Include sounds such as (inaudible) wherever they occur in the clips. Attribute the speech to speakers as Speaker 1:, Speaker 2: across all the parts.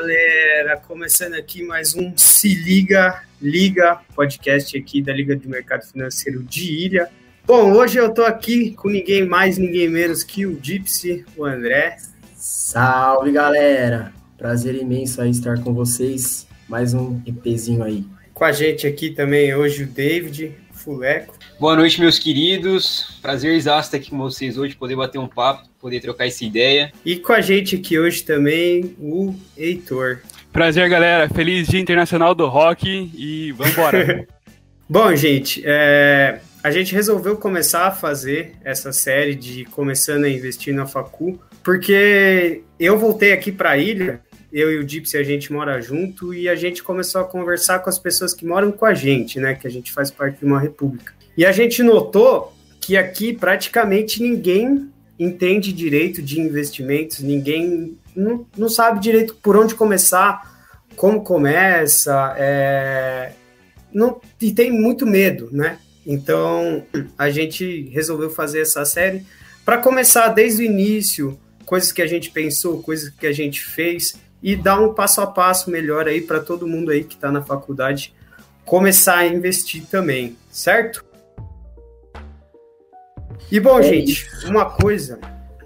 Speaker 1: Galera, começando aqui mais um Se Liga, Liga, podcast aqui da Liga de Mercado Financeiro de Ilha. Bom, hoje eu tô aqui com ninguém mais, ninguém menos que o Gypsy, o André.
Speaker 2: Salve galera, prazer imenso aí estar com vocês, mais um EPzinho aí.
Speaker 1: Com a gente aqui também hoje o David, Fuleco.
Speaker 3: Boa noite, meus queridos. Prazer exato estar aqui com vocês hoje, poder bater um papo, poder trocar essa ideia.
Speaker 1: E com a gente aqui hoje também o Heitor.
Speaker 4: Prazer, galera. Feliz Dia Internacional do Rock e vambora. (laughs)
Speaker 1: Bom, gente, é, a gente resolveu começar a fazer essa série de começando a investir na Facu, porque eu voltei aqui para a ilha eu e o Gypsy, a gente mora junto e a gente começou a conversar com as pessoas que moram com a gente, né? Que a gente faz parte de uma república. E a gente notou que aqui praticamente ninguém entende direito de investimentos, ninguém não, não sabe direito por onde começar, como começa, é, não, e tem muito medo, né? Então a gente resolveu fazer essa série para começar desde o início, coisas que a gente pensou, coisas que a gente fez e dar um passo a passo melhor aí para todo mundo aí que está na faculdade começar a investir também, certo? E bom, é gente, isso. uma coisa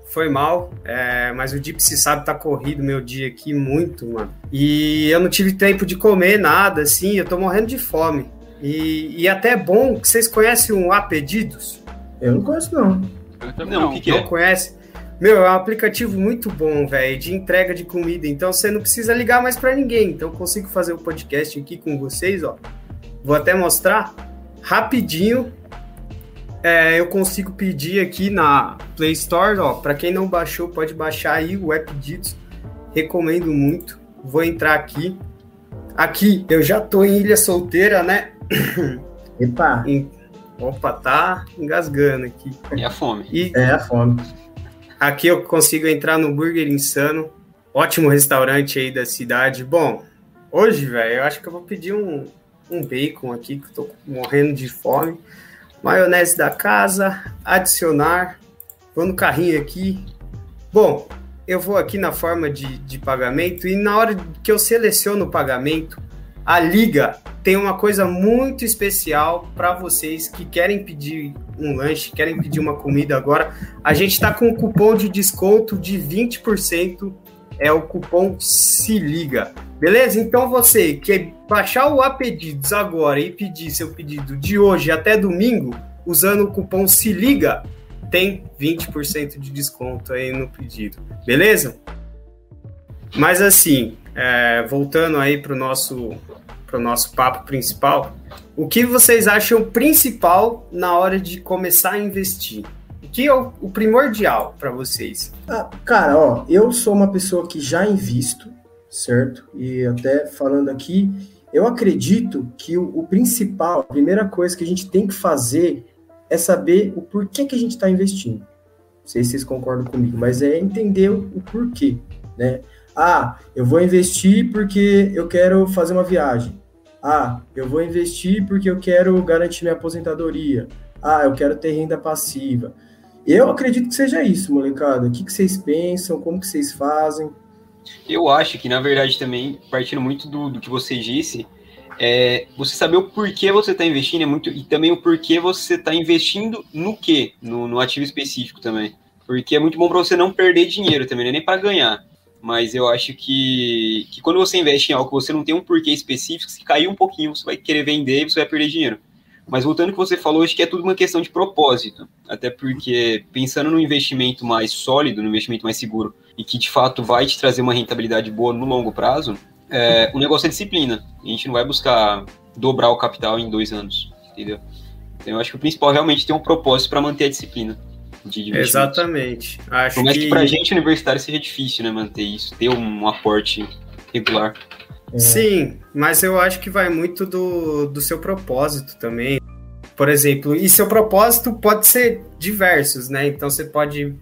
Speaker 1: foi mal, é, mas o Gypsy sabe tá corrido meu dia aqui muito, mano. E eu não tive tempo de comer nada, assim, eu tô morrendo de fome. E, e até é bom que vocês conhecem o A Pedidos?
Speaker 2: Eu não conheço, não.
Speaker 1: Eu não, o que, que não é? conhece? Meu, é um aplicativo muito bom, velho, de entrega de comida. Então você não precisa ligar mais para ninguém. Então eu consigo fazer o um podcast aqui com vocês, ó. Vou até mostrar rapidinho. É, eu consigo pedir aqui na Play Store, ó. Para quem não baixou, pode baixar aí o App Pedidos. Recomendo muito. Vou entrar aqui. Aqui, eu já tô em Ilha Solteira, né?
Speaker 2: Epa!
Speaker 1: Opa, tá engasgando aqui.
Speaker 3: É a fome.
Speaker 2: E... É a fome.
Speaker 1: Aqui eu consigo entrar no Burger Insano, ótimo restaurante aí da cidade. Bom, hoje, velho, eu acho que eu vou pedir um, um bacon aqui, que eu tô morrendo de fome. Maionese da casa, adicionar. Vou no carrinho aqui. Bom, eu vou aqui na forma de, de pagamento e na hora que eu seleciono o pagamento, a liga tem uma coisa muito especial para vocês que querem pedir um lanche, querem pedir uma comida agora. A gente está com um cupom de desconto de 20%, é o cupom Se Liga. Beleza? Então você que baixar o A Pedidos agora e pedir seu pedido de hoje até domingo, usando o cupom Se Liga, tem 20% de desconto aí no pedido. Beleza? Mas assim, é, voltando aí para o nosso para o nosso papo principal, o que vocês acham principal na hora de começar a investir? O que é o, o primordial para vocês?
Speaker 2: Ah, cara, ó, eu sou uma pessoa que já invisto, certo? E até falando aqui, eu acredito que o, o principal, a primeira coisa que a gente tem que fazer é saber o porquê que a gente está investindo. Não sei se vocês concordam comigo, mas é entender o porquê, né? Ah, eu vou investir porque eu quero fazer uma viagem. Ah, eu vou investir porque eu quero garantir minha aposentadoria. Ah, eu quero ter renda passiva. Eu acredito que seja isso, molecada. O que, que vocês pensam? Como que vocês fazem?
Speaker 3: Eu acho que, na verdade, também, partindo muito do, do que você disse, é, você saber o porquê você está investindo é muito. E também o porquê você está investindo no quê? No, no ativo específico também. Porque é muito bom para você não perder dinheiro também, não é nem para ganhar mas eu acho que, que quando você investe em algo que você não tem um porquê específico, se cair um pouquinho, você vai querer vender e você vai perder dinheiro. Mas voltando ao que você falou, acho que é tudo uma questão de propósito. Até porque, pensando no investimento mais sólido, no investimento mais seguro, e que de fato vai te trazer uma rentabilidade boa no longo prazo, é, o negócio é disciplina. A gente não vai buscar dobrar o capital em dois anos, entendeu? Então, eu acho que o principal é realmente ter um propósito para manter a disciplina
Speaker 1: de Exatamente.
Speaker 3: Acho Por mais que, que pra gente universitário seja difícil, né, manter isso, ter um aporte regular.
Speaker 1: É. Sim, mas eu acho que vai muito do, do seu propósito também. Por exemplo, e seu propósito pode ser diversos, né? Então você pode,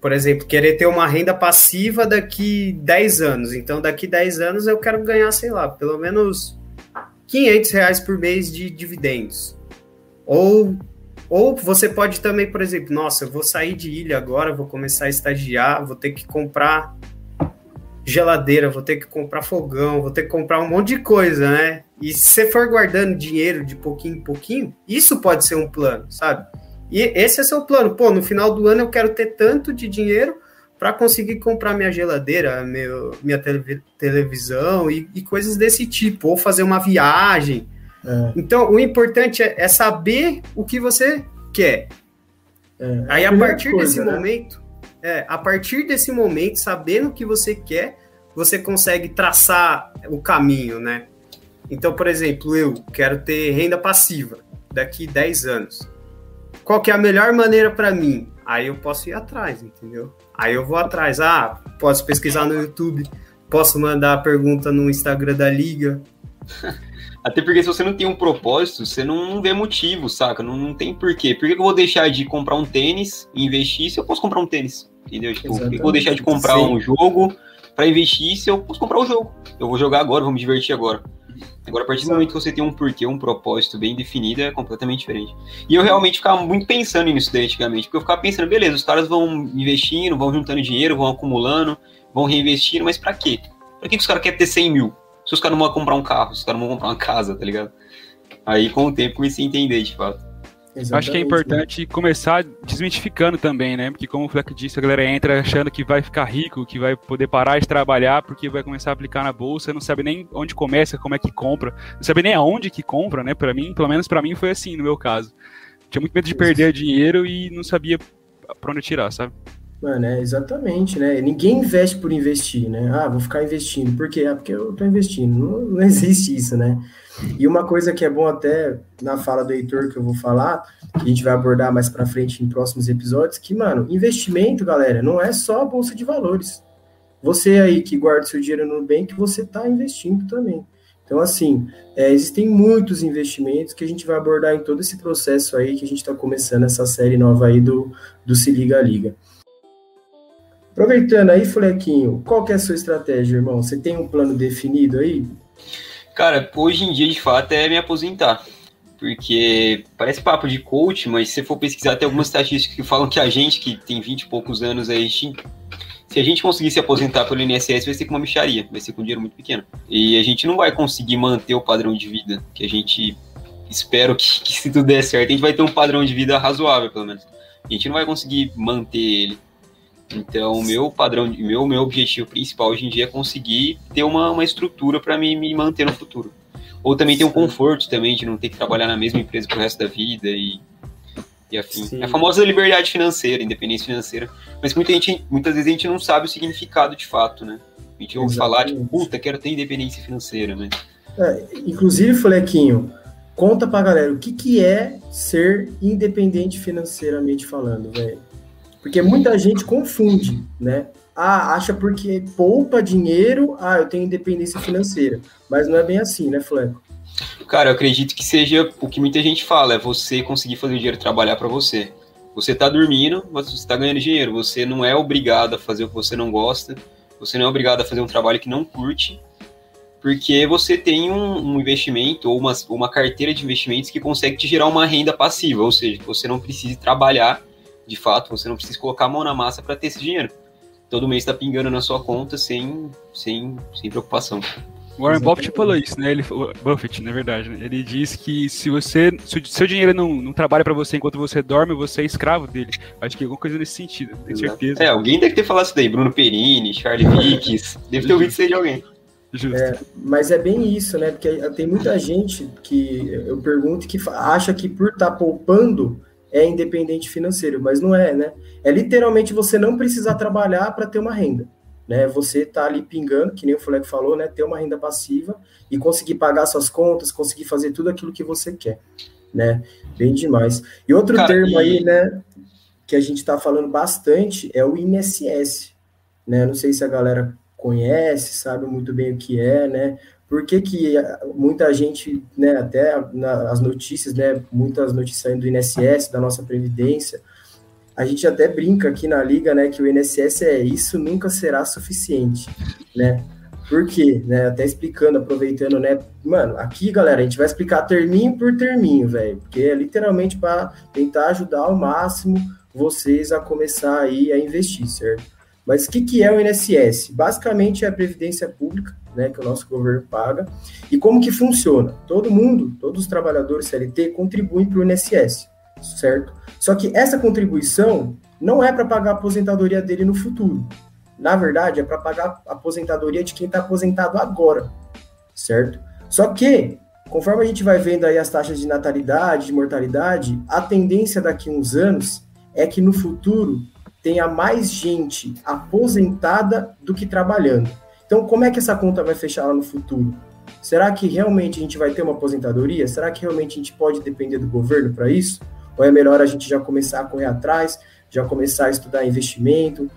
Speaker 1: por exemplo, querer ter uma renda passiva daqui 10 anos. Então, daqui 10 anos eu quero ganhar, sei lá, pelo menos 500 reais por mês de dividendos. Ou ou você pode também, por exemplo, nossa, eu vou sair de ilha agora, vou começar a estagiar, vou ter que comprar geladeira, vou ter que comprar fogão, vou ter que comprar um monte de coisa, né? E se você for guardando dinheiro de pouquinho em pouquinho, isso pode ser um plano, sabe? E esse é seu plano. Pô, no final do ano eu quero ter tanto de dinheiro para conseguir comprar minha geladeira, meu, minha tele, televisão e, e, coisas desse tipo, ou fazer uma viagem. É. Então, o importante é, é, saber o que você quer. É. Aí, a, partir coisa, desse né? momento, é, a partir desse momento, sabendo o que você quer, você consegue traçar o caminho, né? Então, por exemplo, eu quero ter renda passiva daqui 10 anos. Qual que é a melhor maneira para mim? Aí eu posso ir atrás, entendeu? Aí eu vou atrás. Ah, posso pesquisar no YouTube, posso mandar a pergunta no Instagram da liga. (laughs)
Speaker 3: Até porque se você não tem um propósito, você não vê motivo, saca? Não, não tem porquê. Por que eu vou deixar de comprar um tênis e investir se eu posso comprar um tênis? Entendeu? Tipo, por que eu vou deixar de comprar Sim. um jogo para investir se eu posso comprar o um jogo? Eu vou jogar agora, vou me divertir agora. Agora, a partir do momento que você tem um porquê, um propósito bem definido, é completamente diferente. E eu realmente ficava muito pensando nisso daí antigamente, porque eu ficava pensando, beleza, os caras vão investindo, vão juntando dinheiro, vão acumulando, vão reinvestindo, mas para quê? Pra que, que os caras querem ter 100 mil? Se os caras não vão comprar um carro, se os caras não vão comprar uma casa, tá ligado? Aí, com o tempo, comecei a entender, de fato.
Speaker 4: Exatamente, Acho que é importante né? começar desmitificando também, né? Porque como o Fleck disse, a galera entra achando que vai ficar rico, que vai poder parar de trabalhar porque vai começar a aplicar na bolsa, não sabe nem onde começa, como é que compra, não sabe nem aonde que compra, né? Para mim, pelo menos para mim foi assim no meu caso. Tinha muito medo de perder dinheiro e não sabia para onde tirar, sabe?
Speaker 2: Mano, é exatamente, né? Ninguém investe por investir, né? Ah, vou ficar investindo. Por quê? Ah, porque eu tô investindo. Não, não (laughs) existe isso, né? E uma coisa que é bom até na fala do Heitor que eu vou falar, que a gente vai abordar mais para frente em próximos episódios, que, mano, investimento, galera, não é só a bolsa de valores. Você aí que guarda seu dinheiro no Nubank, você está investindo também. Então, assim, é, existem muitos investimentos que a gente vai abordar em todo esse processo aí que a gente está começando essa série nova aí do, do Se Liga Liga. Aproveitando aí, Flequinho, qual que é a sua estratégia, irmão? Você tem um plano definido aí?
Speaker 3: Cara, hoje em dia, de fato, é me aposentar. Porque parece papo de coach, mas se você for pesquisar, tem algumas estatísticas que falam que a gente, que tem 20 e poucos anos aí, se a gente conseguir se aposentar pelo INSS, vai ser com uma micharia, vai ser com dinheiro muito pequeno. E a gente não vai conseguir manter o padrão de vida que a gente espero que, que se tudo der certo, a gente vai ter um padrão de vida razoável, pelo menos. A gente não vai conseguir manter ele. Então, o meu padrão, meu meu objetivo principal hoje em dia é conseguir ter uma, uma estrutura para me, me manter no futuro. Ou também ter um conforto também de não ter que trabalhar na mesma empresa pro resto da vida e, e afim. Sim. A famosa liberdade financeira, independência financeira. Mas muita gente, muitas vezes a gente não sabe o significado de fato, né? A gente ouve falar, tipo, puta, quero ter independência financeira, né?
Speaker 2: É, inclusive, Flequinho, conta pra galera o que, que é ser independente financeiramente falando, velho. Porque muita gente confunde, né? Ah, acha porque poupa dinheiro, ah, eu tenho independência financeira. Mas não é bem assim, né, Fleco?
Speaker 3: Cara, eu acredito que seja o que muita gente fala, é você conseguir fazer o dinheiro trabalhar para você. Você tá dormindo, você está ganhando dinheiro. Você não é obrigado a fazer o que você não gosta. Você não é obrigado a fazer um trabalho que não curte, porque você tem um, um investimento ou uma, uma carteira de investimentos que consegue te gerar uma renda passiva, ou seja, você não precisa trabalhar de fato, você não precisa colocar a mão na massa para ter esse dinheiro. Todo mês está pingando na sua conta sem, sem, sem preocupação.
Speaker 4: Warren Buffett falou isso, né? Ele, Buffett, na verdade, né? ele diz que se você, se o seu dinheiro não, não trabalha para você enquanto você dorme, você é escravo dele. Acho que é alguma coisa nesse sentido, tenho certeza.
Speaker 3: É, alguém deve ter falado isso daí, Bruno Perini, Charlie (laughs) Vicks, deve ter ouvido isso aí de alguém.
Speaker 2: É, mas é bem isso, né? Porque tem muita gente que eu pergunto que acha que por estar tá poupando é independente financeiro, mas não é, né? É literalmente você não precisar trabalhar para ter uma renda, né? Você tá ali pingando, que nem o Fleck falou, né? Ter uma renda passiva e conseguir pagar suas contas, conseguir fazer tudo aquilo que você quer, né? Bem demais. E outro Cara, termo aí, né? Que a gente está falando bastante é o INSS, né? Não sei se a galera conhece, sabe muito bem o que é, né? Por que, que muita gente, né, até nas notícias, né, muitas notícias do INSS, da nossa Previdência, a gente até brinca aqui na Liga, né, que o INSS é isso nunca será suficiente, né? Por quê? Né, até explicando, aproveitando, né? Mano, aqui, galera, a gente vai explicar terminho por terminho, velho, porque é literalmente para tentar ajudar ao máximo vocês a começar aí a investir, certo? Mas o que, que é o INSS? Basicamente é a previdência pública, né, que o nosso governo paga. E como que funciona? Todo mundo, todos os trabalhadores CLT contribuem para o INSS, certo? Só que essa contribuição não é para pagar a aposentadoria dele no futuro. Na verdade, é para pagar a aposentadoria de quem está aposentado agora, certo? Só que, conforme a gente vai vendo aí as taxas de natalidade, de mortalidade, a tendência daqui a uns anos é que no futuro tenha mais gente aposentada do que trabalhando. Então, como é que essa conta vai fechar lá no futuro? Será que realmente a gente vai ter uma aposentadoria? Será que realmente a gente pode depender do governo para isso? Ou é melhor a gente já começar a correr atrás, já começar a estudar investimento,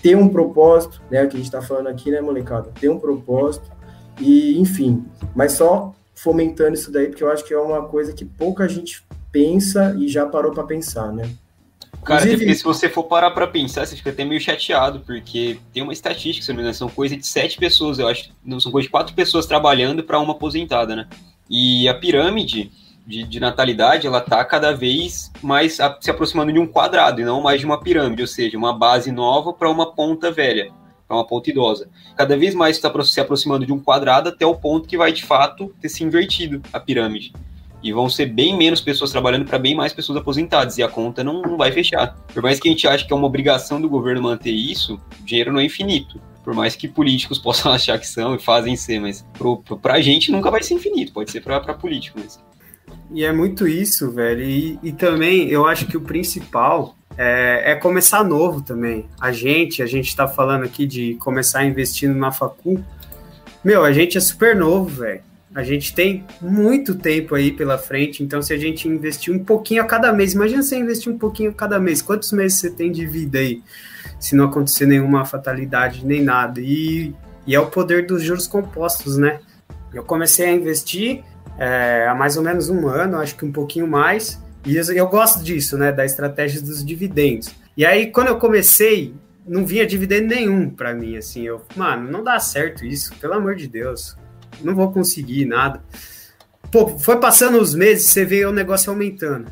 Speaker 2: ter um propósito, né? O que a gente está falando aqui, né, molecada? Ter um propósito e, enfim, mas só fomentando isso daí, porque eu acho que é uma coisa que pouca gente pensa e já parou para pensar, né?
Speaker 3: Cara, Inclusive... se você for parar pra pensar, você fica até meio chateado, porque tem uma estatística, se não me engano, são coisa de sete pessoas, eu acho, não são coisa de quatro pessoas trabalhando para uma aposentada, né? E a pirâmide de, de, natalidade, ela tá cada vez mais a, se aproximando de um quadrado, e não mais de uma pirâmide, ou seja, uma base nova para uma ponta velha, para uma ponta idosa. Cada vez mais está se aproximando de um quadrado até o ponto que vai, de fato, ter se invertido a pirâmide e vão ser bem menos pessoas trabalhando para bem mais pessoas aposentadas, e a conta não, não vai fechar. Por mais que a gente ache que é uma obrigação do governo manter isso, o dinheiro não é infinito. Por mais que políticos (laughs) possam achar que são e fazem ser, mas para a gente nunca vai ser infinito, pode ser para político. Mas...
Speaker 1: E é muito isso, velho. E, e também eu acho que o principal é, é, começar novo também. A gente, a gente está falando aqui de começar investindo na facul. Meu, a gente é super novo, velho. A gente tem muito tempo aí pela frente, então se a gente investir um pouquinho a cada mês, imagina você investir um pouquinho a cada mês, quantos meses você tem de vida aí, se não acontecer nenhuma fatalidade nem nada. E, e é o poder dos juros compostos, né? Eu comecei a investir é, há mais ou menos um ano, acho que um pouquinho mais, e eu, eu gosto disso, né, da estratégia dos dividendos. E aí, quando eu comecei, não vinha dividendo nenhum para mim, assim, eu, mano, não dá certo isso, pelo amor de Deus não vou conseguir nada. Pô, foi passando os meses, você vê o negócio aumentando.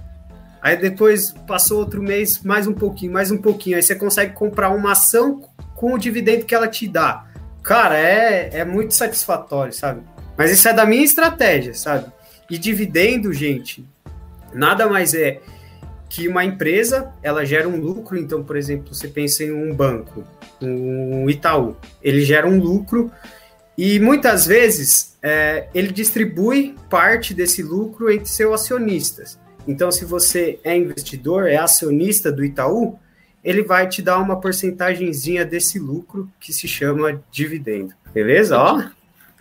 Speaker 1: Aí depois passou outro mês, mais um pouquinho, mais um pouquinho. Aí você consegue comprar uma ação com o dividendo que ela te dá. Cara, é, é muito satisfatório, sabe? Mas isso é da minha estratégia, sabe? E dividendo, gente, nada mais é que uma empresa, ela gera um lucro. Então, por exemplo, você pensa em um banco, um Itaú, ele gera um lucro e muitas vezes é, ele distribui parte desse lucro entre seus acionistas. Então, se você é investidor, é acionista do Itaú, ele vai te dar uma porcentagemzinha desse lucro que se chama dividendo. Beleza? Ó.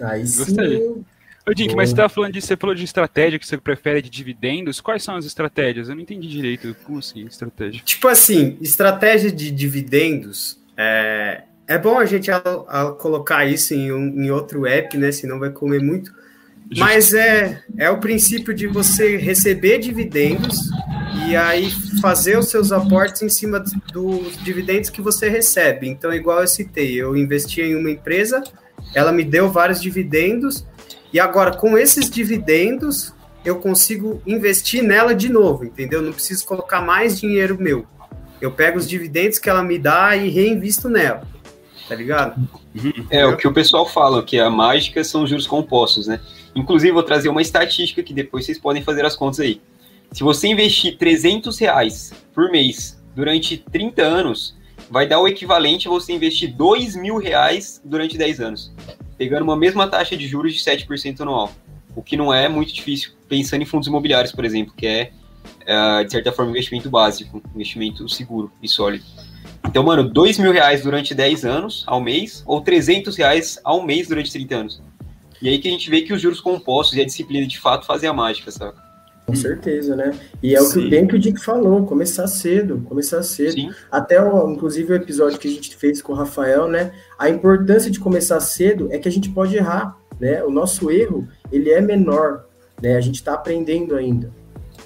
Speaker 4: Aí sim. Gostei. Ô, Dink, mas você estava falando disso, você falou de estratégia que você prefere de dividendos. Quais são as estratégias? Eu não entendi direito. Como assim, estratégia?
Speaker 1: Tipo assim, estratégia de dividendos é, é bom a gente a, a colocar isso em, um, em outro app, né? Senão vai comer muito. Mas é, é o princípio de você receber dividendos e aí fazer os seus aportes em cima dos dividendos que você recebe. Então, igual eu citei, eu investi em uma empresa, ela me deu vários dividendos, e agora com esses dividendos eu consigo investir nela de novo, entendeu? Não preciso colocar mais dinheiro meu. Eu pego os dividendos que ela me dá e reinvisto nela tá ligado?
Speaker 3: É, o que o pessoal fala, que a mágica são juros compostos, né? Inclusive, vou trazer uma estatística que depois vocês podem fazer as contas aí. Se você investir 300 reais por mês durante 30 anos, vai dar o equivalente a você investir 2 mil reais durante 10 anos, pegando uma mesma taxa de juros de 7% anual. O que não é muito difícil, pensando em fundos imobiliários, por exemplo, que é, é de certa forma, investimento básico, investimento seguro e sólido. Então, mano, dois mil reais durante 10 anos ao mês, ou 300 reais ao mês durante 30 anos. E aí que a gente vê que os juros compostos e a disciplina de fato fazem a mágica, sabe?
Speaker 2: Com certeza, né? E é o que bem que o Dick falou, começar cedo, começar cedo. Sim. Até, o, inclusive, o episódio que a gente fez com o Rafael, né? A importância de começar cedo é que a gente pode errar, né? O nosso erro, ele é menor, né? A gente está aprendendo ainda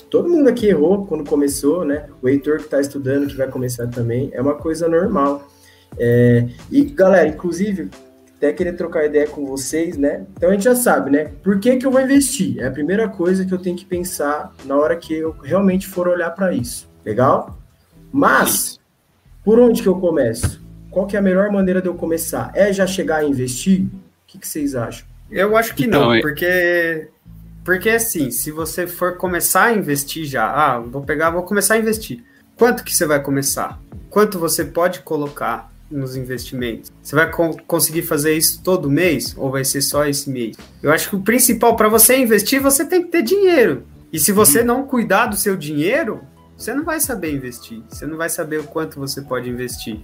Speaker 2: todo mundo aqui errou quando começou, né? O Heitor que está estudando, que vai começar também, é uma coisa normal. É, e galera, inclusive, até querer trocar ideia com vocês, né? Então a gente já sabe, né? Por que, que eu vou investir? É a primeira coisa que eu tenho que pensar na hora que eu realmente for olhar para isso. Legal? Mas, por onde que eu começo? qual que é a melhor maneira de eu começar? É já chegar a investir? O que, que vocês acham?
Speaker 1: Eu acho que
Speaker 4: Então,
Speaker 1: não,
Speaker 4: é-
Speaker 1: porque porque assim, se você for começar a investir já, ah, vou pegar, vou começar a investir. Quanto que você vai começar? Quanto você pode colocar nos investimentos? Você vai co- conseguir fazer isso todo mês ou vai ser só esse mês? Eu acho que o principal para você investir, você tem que ter dinheiro. E se você não cuidar do seu dinheiro, você não vai saber investir. Você não vai saber o quanto você pode investir.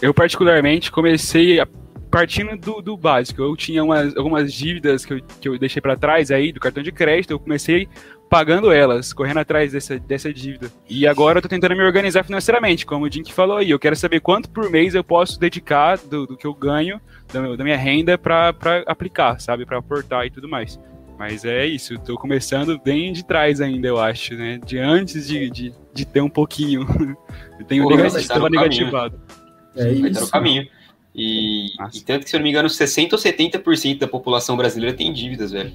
Speaker 4: Eu, particularmente, comecei a- partindo do, do básico. Eu tinha umas, algumas dívidas que eu, que eu deixei pra trás aí do cartão de crédito, eu comecei pagando elas, correndo atrás dessa, dessa dívida. E agora eu tô tentando me organizar financeiramente, como o Jink falou aí. Eu quero saber quanto por mês eu posso dedicar do, do que eu ganho, da, da minha renda, pra, pra aplicar, sabe? Pra aportar e tudo mais. Mas é isso, tô começando bem de trás ainda, eu acho, né? De antes de, de, de ter um pouquinho. (laughs) Eu tenho
Speaker 3: Pô,
Speaker 4: negati-
Speaker 3: mas tá
Speaker 4: tava
Speaker 3: caminho.
Speaker 4: negativado.
Speaker 2: É
Speaker 3: Vai estar no
Speaker 2: isso.
Speaker 3: caminho. E, e tanto que, se eu não me engano, 60% ou 70% da população brasileira tem dívidas, velho.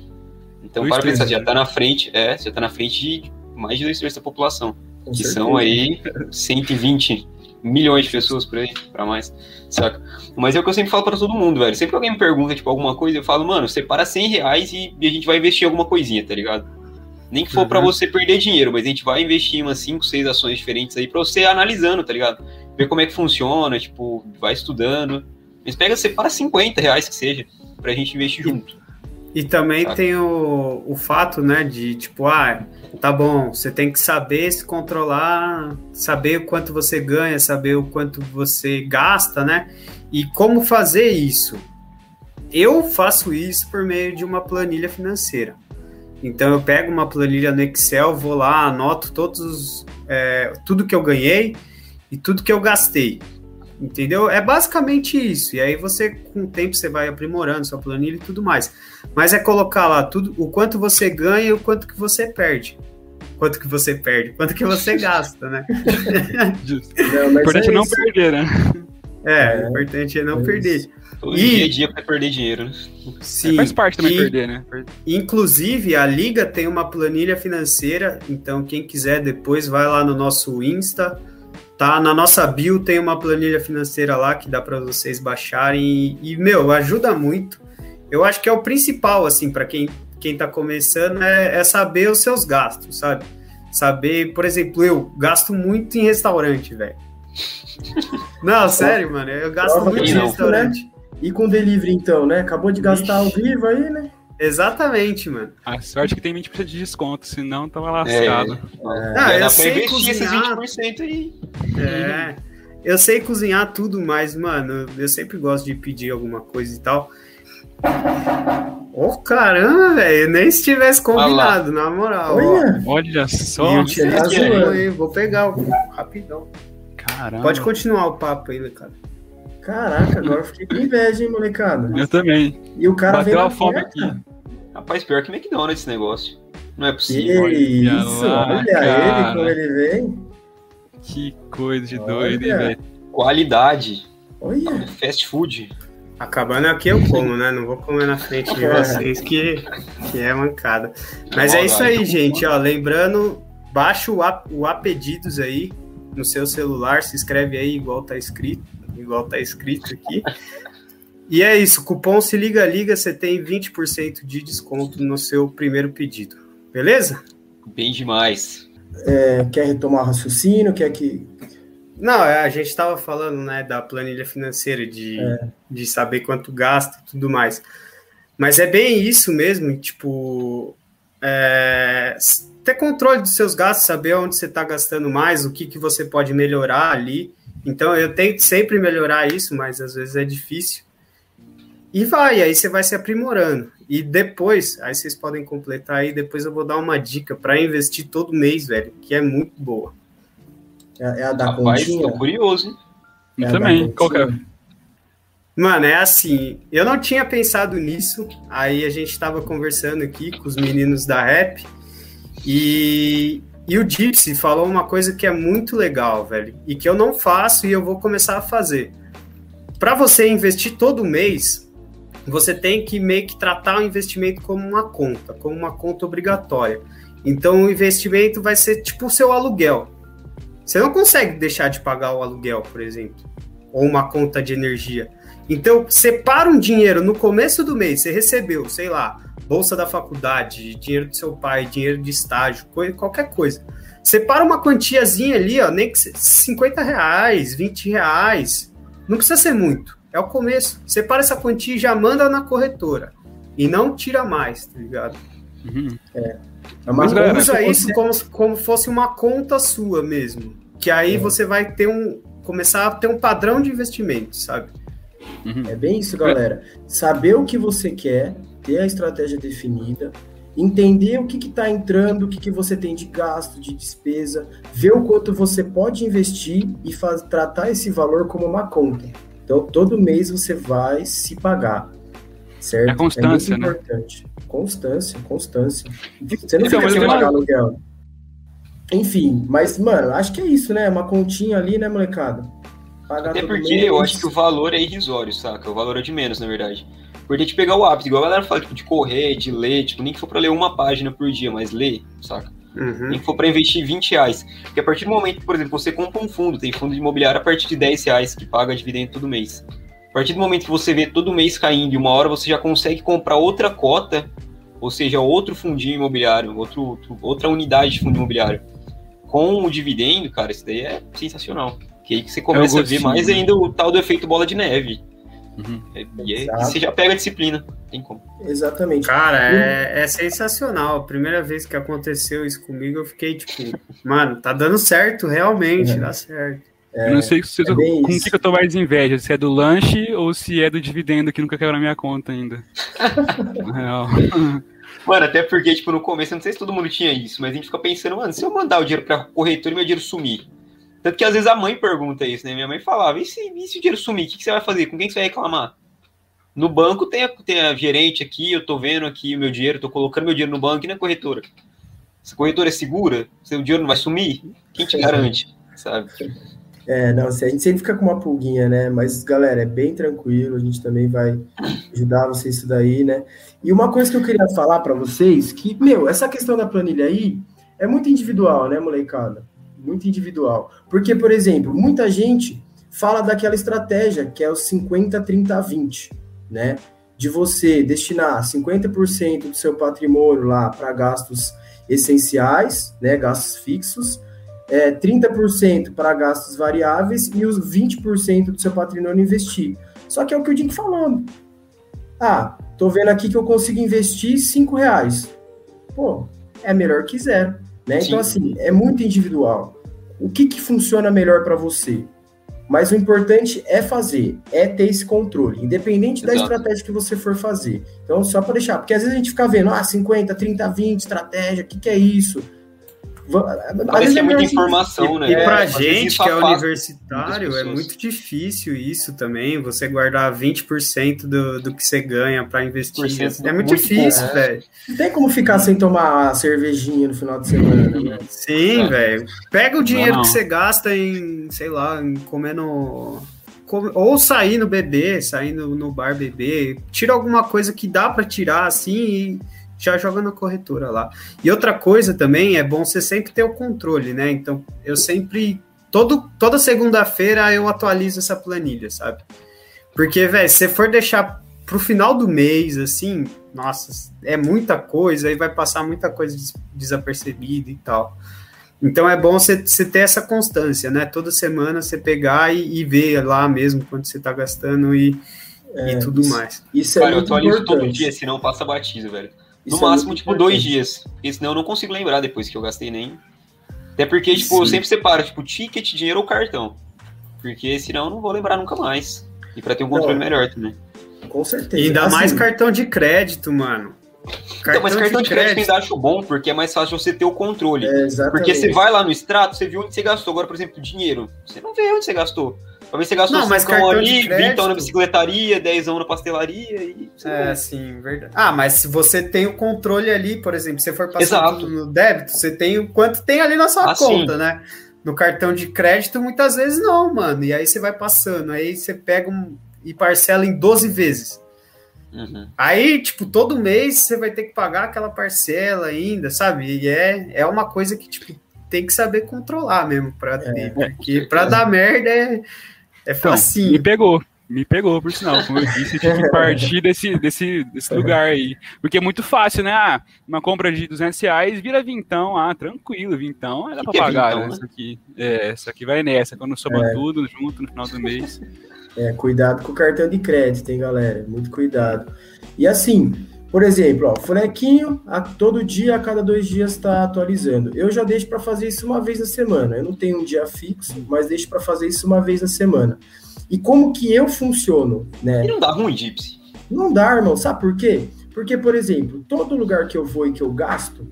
Speaker 3: Então,
Speaker 4: Dois
Speaker 3: para pensar, já
Speaker 4: né?
Speaker 3: tá na frente, é, já tá na frente de mais de dois terços da população.
Speaker 2: Com
Speaker 3: que
Speaker 2: certeza.
Speaker 3: são aí 120 milhões de pessoas por aí, pra mais, saca? Mas é o que eu sempre falo pra todo mundo, velho. Sempre que alguém me pergunta, tipo, alguma coisa, eu falo, mano, separa 100 reais e, a gente vai investir em alguma coisinha, tá ligado? Nem que for pra
Speaker 1: Uhum.
Speaker 3: você perder dinheiro, mas a gente vai investir em umas 5, 6 ações diferentes aí pra você ir analisando, tá ligado? Ver como é que funciona, tipo, vai estudando. Mas pega, separa 50 reais que seja, pra gente investir junto.
Speaker 1: E também tem o, o fato, né, de tipo, ah, tá bom, você tem que saber se controlar, saber o quanto você ganha, saber o quanto você gasta, né? E como fazer isso. Eu faço isso por meio de uma planilha financeira. Então eu pego uma planilha no Excel, vou lá, anoto todos os, é, tudo que eu ganhei e tudo que eu gastei. Entendeu? É basicamente isso. E aí você, com o tempo, você vai aprimorando sua planilha e tudo mais. Mas é colocar lá tudo, o quanto você ganha e o quanto que você perde. Quanto que você perde, quanto que você (laughs) gasta, né?
Speaker 2: Não,
Speaker 4: O
Speaker 2: mas
Speaker 4: importante é não
Speaker 2: isso.
Speaker 4: perder, né?
Speaker 1: É,
Speaker 2: É,
Speaker 1: o importante é não
Speaker 2: é
Speaker 1: perder.
Speaker 2: isso.
Speaker 3: Todo
Speaker 1: E-
Speaker 3: dia a dia pra perder dinheiro, né?
Speaker 1: Sim,
Speaker 4: Faz parte também
Speaker 1: e-
Speaker 4: perder, né?
Speaker 1: Inclusive, a Liga tem uma planilha financeira, então quem quiser depois vai lá no nosso Insta, tá? Na nossa bio tem uma planilha financeira lá que dá para vocês baixarem e, e, meu, ajuda muito. Eu acho que é o principal, assim, para quem, quem tá começando, é, é saber os seus gastos, sabe? Saber, por exemplo, eu gasto muito em restaurante, velho. (laughs) Não, sério, mano, eu gasto
Speaker 2: Prova
Speaker 1: muito em
Speaker 3: não.
Speaker 1: restaurante.
Speaker 2: E com delivery, então, né? Acabou de gastar ao
Speaker 1: Ixi.
Speaker 2: vivo aí, né?
Speaker 1: Exatamente, mano.
Speaker 4: A sorte é que tem 20% de desconto, senão tava lascado.
Speaker 1: Ah,
Speaker 3: Dá
Speaker 1: eu sei cozinhar.
Speaker 3: 20% aí.
Speaker 1: É. Eu sei cozinhar tudo, mas, mano, eu sempre gosto de pedir alguma coisa e tal. Ô, caramba, velho. Nem se tivesse combinado, na moral.
Speaker 2: Olha,
Speaker 4: Olha só,
Speaker 2: tá
Speaker 1: aí, Vou pegar o rapidão.
Speaker 4: caramba.
Speaker 1: Pode continuar o papo aí, cara.
Speaker 2: caraca, agora eu fiquei com inveja, hein, molecada.
Speaker 4: Eu também.
Speaker 2: E o cara
Speaker 4: Bateu
Speaker 2: veio
Speaker 4: a fome aqui.
Speaker 3: Rapaz, pior que McDonald's esse negócio. Não é
Speaker 2: Que
Speaker 3: possível.
Speaker 2: isso,
Speaker 4: lá,
Speaker 2: olha
Speaker 4: cara.
Speaker 2: ele como ele vem.
Speaker 4: Que coisa de
Speaker 2: Olha.
Speaker 4: doido, hein, velho?
Speaker 3: Qualidade.
Speaker 2: Olha,
Speaker 3: Fast food.
Speaker 1: Acabando aqui eu como, né? Não vou comer na frente de (laughs) vocês, que, que é mancada. Mas é isso aí, gente. Ó, lembrando, baixa o app, o Pedidos aí no seu celular, se inscreve aí igual tá escrito, igual tá escrito aqui. E é isso, cupom se liga liga, você tem 20% de desconto no seu primeiro pedido. Beleza?
Speaker 3: Bem demais.
Speaker 2: é, quer retomar o raciocínio? Quer que.
Speaker 1: Não, é, a gente estava falando, né, da planilha financeira, de, de saber quanto gasta e tudo mais. Mas é bem isso mesmo, tipo, é, ter controle dos seus gastos, saber onde você está gastando mais, o que, que você pode melhorar ali. Então, eu tento sempre melhorar isso, mas às vezes é difícil. E vai, aí você vai se aprimorando. E depois, aí vocês podem completar aí, depois eu vou dar uma dica para investir todo mês, velho, que é muito boa.
Speaker 2: É, é a da
Speaker 3: Rapaz,
Speaker 2: continha?
Speaker 3: tô curioso, hein?
Speaker 2: É a
Speaker 4: também.
Speaker 2: da
Speaker 4: Qual que é?
Speaker 1: Mano, é assim, eu não tinha pensado nisso, aí a gente tava conversando aqui com os meninos da rap, e, e o Gypsy falou uma coisa que é muito legal, velho, e que eu não faço e eu vou começar a fazer. Para você investir todo mês, você tem que meio que tratar o investimento como uma conta, como uma conta obrigatória. Então o investimento vai ser tipo o seu aluguel. Você não consegue deixar de pagar o aluguel, por exemplo. ou uma conta de energia. Então, separa um dinheiro no começo do mês, você recebeu, sei lá, bolsa da faculdade, dinheiro do seu pai, dinheiro de estágio, qualquer coisa. Separa uma quantiazinha ali, ó, nem que 50 reais, 20 reais. Não precisa ser muito. É o começo. Separa essa quantia e já manda na corretora. E não tira mais, tá ligado?
Speaker 2: Uhum. É.
Speaker 1: é Mas, galera, usa isso você... como, como fosse uma conta sua mesmo. Que aí é. você vai ter um. começar a ter um padrão de investimento, sabe?
Speaker 2: Uhum. É bem isso, galera. Saber o que você quer, ter a estratégia definida, entender o que está entrando, o que, que você tem de gasto, de despesa, ver o quanto você pode investir e faz, tratar esse valor como uma conta. Então, todo mês você vai se pagar, certo?
Speaker 4: É constância, é
Speaker 2: muito né? importante. Constância, constância. Você não então, fica sem pagar aluguel. Enfim, mas, mano, acho que é isso, né? Uma continha ali, né, molecada?
Speaker 3: Pagar Até porque mês. eu acho que o valor é irrisório, saca? O valor é de menos, na verdade. Porque gente pegar o hábito, igual a galera fala, tipo, de correr, de ler, tipo, nem que for pra ler uma página por dia, mas ler, saca? Uhum. Que for pra investir 20 reais. Porque a partir do momento, por exemplo, você compra um fundo, tem fundo imobiliário a partir de 10 reais, que paga dividendo todo mês. A partir do momento que você vê todo mês caindo e uma hora você já consegue comprar outra cota, ou seja, outro fundinho imobiliário, outro, outro outra unidade de fundo imobiliário, com o dividendo, cara, isso daí é sensacional. Que aí você começa a ver mais né? ainda o tal do efeito bola de neve. Uhum. É, e você já pega a disciplina, tem como.
Speaker 2: Exatamente.
Speaker 1: Cara, é, é, sensacional. A primeira vez que aconteceu isso comigo, eu fiquei tipo, (laughs) mano, tá dando certo, realmente, é. dá certo.
Speaker 4: É, eu não sei se, é com o que eu tô mais inveja, se é do lanche ou se é do dividendo que nunca caiu na minha conta ainda. (laughs)
Speaker 3: Real. Mano, até porque, tipo, no começo, eu não sei se todo mundo tinha isso, mas a gente fica pensando, mano, se eu mandar o dinheiro pra corretor e meu dinheiro sumir, tanto que às vezes a mãe pergunta isso, né? Minha mãe falava: e se, e se o dinheiro sumir? O que, que, você vai fazer? Com quem que você vai reclamar? No banco tem a, tem a gerente aqui, eu tô vendo aqui o meu dinheiro, tô colocando meu dinheiro no banco e na corretora. Se a corretora é segura, seu dinheiro não vai sumir, quem te garante, sabe?
Speaker 2: É, não, a gente sempre fica com uma pulguinha, né? Mas, galera, é bem tranquilo, a gente também vai ajudar vocês isso daí, né? E uma coisa que eu queria falar para vocês, que, meu, essa questão da planilha aí é muito individual, né, molecada? Muito individual. Porque, por exemplo, muita gente fala daquela estratégia que é o 50, 30, 20, né? De você destinar 50% do seu patrimônio lá para gastos essenciais, né? Gastos fixos, é, 30% para gastos variáveis e os 20% do seu patrimônio investir. Só que é o que o Jim falando. Ah, tô vendo aqui que eu consigo investir 5 reais. Pô, é melhor que zero. Né? Então, assim, é muito individual. O que, que funciona melhor para você? Mas o importante é fazer, é ter esse controle, independente Exato. da estratégia que você for fazer. Então, só para deixar, porque às vezes a gente fica vendo, ah, 50, 30, 20, estratégia, o que, que é isso?
Speaker 3: Parece que é muita informação, né?
Speaker 1: E pra é, gente que é universitário, é muito difícil isso também, você guardar 20% do, do que você ganha para investir. É muito, muito difícil, é. velho.
Speaker 2: Não tem como ficar sem tomar cervejinha no final de semana, né?
Speaker 1: Sim, é. velho. Pega o dinheiro não, não. que você gasta em, sei lá, em comendo ou sair no bebê, sair no, no bar beber, tira alguma coisa que dá para tirar assim e já joga na corretora lá. E outra coisa também é bom você sempre ter o controle, né? Então, eu sempre todo toda segunda-feira eu atualizo essa planilha, sabe? Porque, velho, se você for deixar pro final do mês assim, nossa, é muita coisa, aí vai passar muita coisa desapercebida e tal. Então é bom você, ter essa constância, né? Toda semana você pegar e, e ver lá mesmo quanto você tá gastando e, é, e tudo
Speaker 3: isso,
Speaker 1: mais.
Speaker 3: Isso é Olha, eu atualizo importante. todo dia, senão passa batido, velho. No Isso é máximo, é tipo, importante. dois dias. Porque senão eu não consigo lembrar depois que eu gastei nem. Até porque, tipo, Sim. eu sempre separo, tipo, ticket, dinheiro ou cartão. Porque senão eu não vou lembrar nunca mais. E para ter um controle não. melhor também.
Speaker 2: Com certeza.
Speaker 1: E ainda assim, mais cartão de crédito, mano.
Speaker 3: Cartão então, mas cartão de, de crédito, crédito ainda acho bom, porque é mais fácil você ter o controle. É, porque você vai lá no extrato, você viu onde você gastou. Agora, por exemplo, dinheiro. Você não vê onde você gastou. Talvez você gastou
Speaker 1: não, mas cartão
Speaker 3: ali, 20 na bicicletaria, 10 na pastelaria e.
Speaker 1: É, sim, verdade. Ah, mas se você tem o controle ali, por exemplo, se você for passar no débito, você tem o quanto tem ali na sua ah, conta, né? No cartão de crédito, muitas vezes não, mano. E aí você vai passando, aí você pega um, e parcela em 12 vezes. Uhum. Aí, tipo, todo mês você vai ter que pagar aquela parcela ainda, sabe? E é, é uma coisa que, tipo, tem que saber controlar mesmo pra é, ter. Porque pra dar (laughs) merda é É
Speaker 4: Então, me pegou. Me pegou, por sinal. Como eu disse, eu tive que partir desse, desse, desse lugar aí. Porque é muito fácil, né? Ah, uma compra de 200 reais vira vintão. Ah, tranquilo, vintão.
Speaker 3: Que
Speaker 4: pra
Speaker 3: é
Speaker 4: pagar.
Speaker 3: vintão,
Speaker 4: né?
Speaker 3: né?
Speaker 4: Isso aqui, é, isso aqui vai nessa. Quando soma
Speaker 2: É.
Speaker 4: tudo junto no final do mês.
Speaker 2: É, cuidado com o cartão de crédito, hein, galera? Muito cuidado. E assim, por exemplo, ó, Fulequinho, a, todo dia, a cada dois dias, está atualizando. Eu já deixo para fazer isso uma vez na semana. Eu não tenho um dia fixo, mas deixo para fazer isso uma vez na semana. E como que eu funciono, né?
Speaker 3: E não dá ruim, Gypsy.
Speaker 2: Não dá, irmão. Sabe por quê? Porque, por exemplo, todo lugar que eu vou e que eu gasto,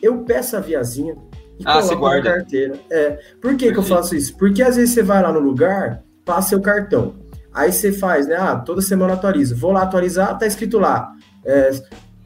Speaker 2: eu peço a viazinha e
Speaker 3: Ah,
Speaker 2: coloco na
Speaker 3: guarda.
Speaker 2: carteira. É. Por que, que eu faço isso? Porque às vezes você vai lá no lugar, passa seu cartão. Aí você faz, né? Ah, toda semana atualiza. Vou lá atualizar, tá escrito lá. É,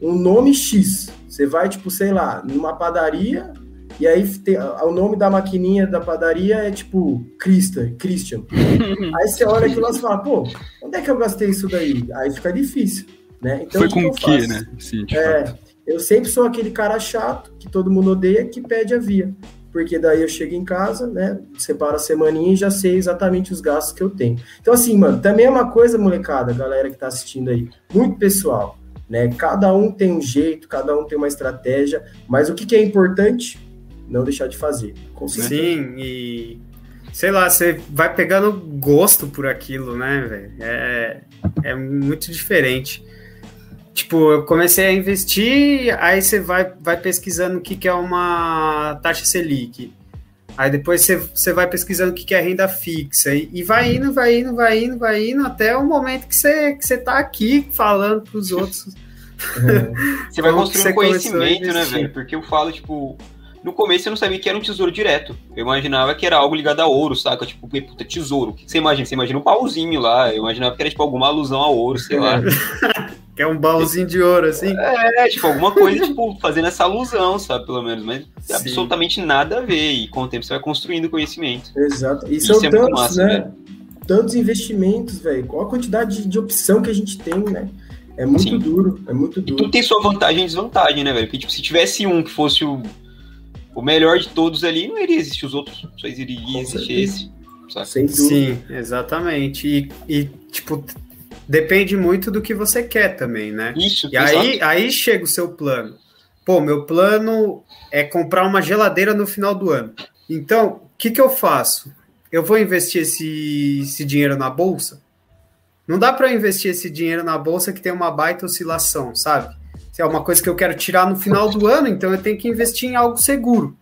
Speaker 2: um nome X. Você vai, tipo, sei lá, numa padaria, e aí tem, o nome da maquininha da padaria é tipo Christian. Christian. (laughs) Aí você olha aquilo lá e fala, pô, onde é que eu gastei isso daí? Aí fica difícil, né? Então,
Speaker 4: Foi com
Speaker 2: eu
Speaker 4: o né? Sim,
Speaker 2: É,
Speaker 4: fato.
Speaker 2: eu sempre sou aquele cara chato, que todo mundo odeia, que pede a via. Porque daí eu chego em casa, né? Separo a semaninha e já sei exatamente os gastos que eu tenho. Então, assim, mano, também é uma coisa, molecada, galera que tá assistindo aí, muito pessoal, né? Cada um tem um jeito, cada um tem uma estratégia, mas o que, que é importante? Não deixar de fazer.
Speaker 1: Sim, e sei lá, você vai pegando gosto por aquilo, né, velho? É, é muito diferente. Tipo, eu comecei a investir, aí você vai, vai pesquisando o que, que é uma taxa Selic. Aí depois você, você vai pesquisando o que, que é renda fixa. E, e vai indo, vai indo, vai indo, vai indo, até o momento que você, que você tá aqui falando pros outros.
Speaker 2: É, (laughs) (laughs)
Speaker 3: Você vai construindo
Speaker 1: a
Speaker 3: conhecimento, né, velho? Porque eu falo, tipo, no começo eu não sabia que era um tesouro direto. Eu imaginava que era algo ligado a ouro, saca? Tipo, puta, tesouro. O que você imagina? Você imagina um pauzinho lá. Eu imaginava que era, tipo, alguma alusão a ouro, sei lá. (laughs)
Speaker 1: Que é um baúzinho de ouro, assim.
Speaker 3: É, tipo, alguma coisa, tipo, fazendo essa alusão, sabe? Pelo menos. Mas
Speaker 1: Sim.
Speaker 3: absolutamente nada a ver. E com o tempo você vai construindo conhecimento.
Speaker 2: Exato. E
Speaker 3: Isso
Speaker 2: são
Speaker 3: é
Speaker 2: tantos,
Speaker 3: massa,
Speaker 2: né? Tantos investimentos, velho. Qual a quantidade de, de opção que a gente tem, né? É muito
Speaker 3: Sim.
Speaker 2: duro, é muito
Speaker 3: E
Speaker 2: duro.
Speaker 3: tudo tem sua vantagem e desvantagem, né, velho? Porque, tipo, se tivesse um que fosse o, o melhor de todos ali, não iria existir os outros. Só iria existir esse. Saca?
Speaker 2: Sem dúvida.
Speaker 1: Sim, exatamente. E, e, tipo, depende muito do que você quer também, né?
Speaker 3: Isso,
Speaker 1: E aí, aí chega o seu plano. Pô, meu plano é comprar uma geladeira no final do ano. Então, o que, que eu faço? Eu vou investir esse, esse dinheiro na bolsa? Não dá para investir esse dinheiro na bolsa que tem uma baita oscilação, sabe? Se é uma coisa que eu quero tirar no final do ano, então eu tenho que investir em algo seguro.